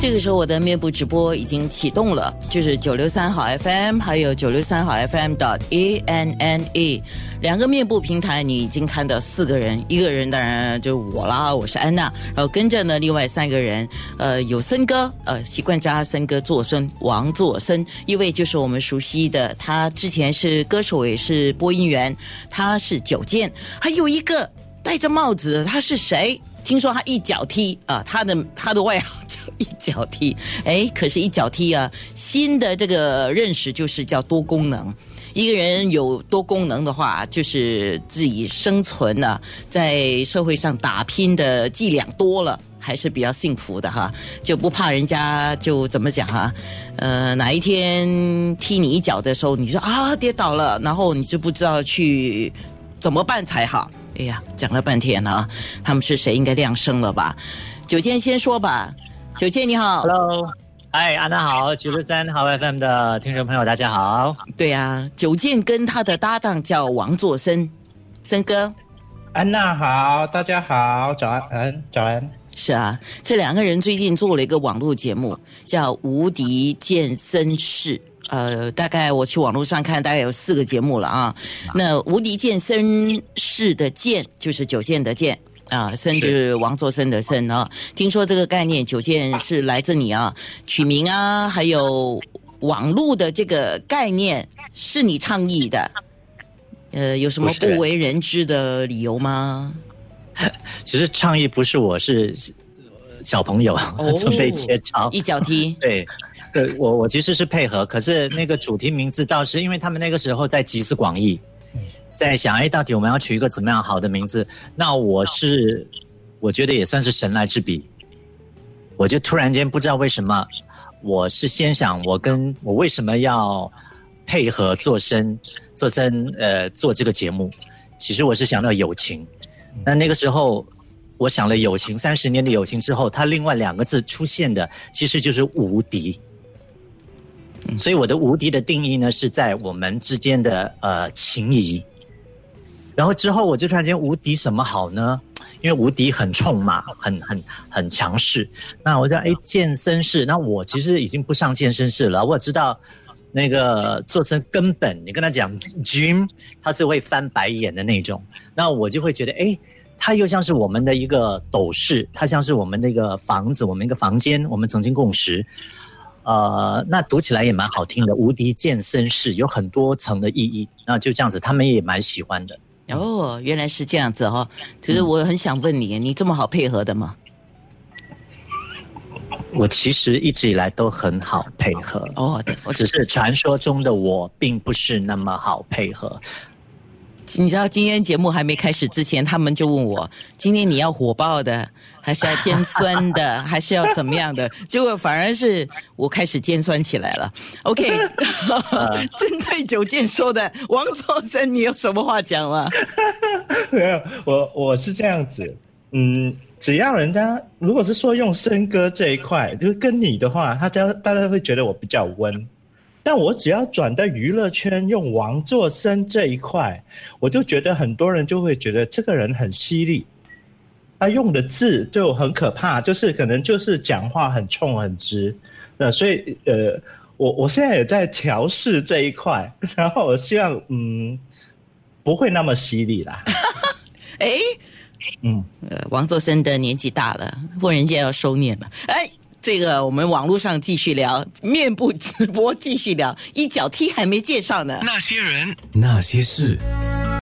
这个时候，我的面部直播已经启动了，就是九六三好 FM，还有九六三好 FM 的 A N N E 两个面部平台，你已经看到四个人，一个人当然就是我啦，我是安娜，然后跟着呢，另外三个人，呃，有森哥，呃，习惯叫他森哥做森，王做森，一位就是我们熟悉的，他之前是歌手也是播音员，他是九剑，还有一个戴着帽子，他是谁？听说他一脚踢啊，他的他的外号叫一脚踢，哎，可是，一脚踢啊，新的这个认识就是叫多功能。一个人有多功能的话，就是自己生存呢，在社会上打拼的伎俩多了，还是比较幸福的哈，就不怕人家就怎么讲哈，呃，哪一天踢你一脚的时候，你说啊跌倒了，然后你就不知道去怎么办才好。哎呀，讲了半天啊，他们是谁？应该亮声了吧？九剑先说吧。九剑你好，Hello，哎，安娜好，九六三好 FM 的听众朋友大家好。对呀，九剑跟他的搭档叫王作森，森哥。安娜好，大家好，早安，早安。是啊，这两个人最近做了一个网络节目，叫《无敌健身室》。呃，大概我去网络上看，大概有四个节目了啊。那无敌健身室的健就是九健的健啊，森就是王作森的森啊。听说这个概念九剑是来自你啊，取名啊，还有网络的这个概念是你倡议的。呃，有什么不为人知的理由吗？其实倡议不是我，是小朋友 准备接招，一脚踢，对。对我，我其实是配合，可是那个主题名字倒是因为他们那个时候在集思广益，在想，哎，到底我们要取一个怎么样好的名字？那我是，我觉得也算是神来之笔，我就突然间不知道为什么，我是先想我跟我为什么要配合做生做生呃做这个节目，其实我是想到友情，那那个时候我想了友情三十年的友情之后，它另外两个字出现的其实就是无敌。所以我的无敌的定义呢，是在我们之间的呃情谊。然后之后我就突然间无敌什么好呢？因为无敌很冲嘛，很很很强势。那我叫哎健身室，那我其实已经不上健身室了。我知道那个做成根本，你跟他讲 gym，他是会翻白眼的那种。那我就会觉得哎，他又像是我们的一个斗室，他像是我们那个房子，我们一个房间，我们曾经共识。呃，那读起来也蛮好听的，《无敌健身室》有很多层的意义，那就这样子，他们也蛮喜欢的。哦，原来是这样子哈。其实我很想问你，你这么好配合的吗？我其实一直以来都很好配合哦，我只是传说中的我，并不是那么好配合。你知道今天节目还没开始之前，他们就问我：今天你要火爆的，还是要尖酸的，还是要怎么样的？结果反而是我开始尖酸起来了。OK，针对九剑说的，王作生，你有什么话讲吗？没有，我我是这样子，嗯，只要人家如果是说用森哥这一块，就是跟你的话，他家大家会觉得我比较温。但我只要转到娱乐圈，用王作生这一块，我就觉得很多人就会觉得这个人很犀利，他用的字就很可怕，就是可能就是讲话很冲很直，那，所以呃，我我现在也在调试这一块，然后我希望嗯不会那么犀利啦。哎，嗯，呃，王作生的年纪大了，问人家要收敛了，哎。这个我们网络上继续聊，面部直播继续聊，一脚踢还没介绍呢。那些人，那些事。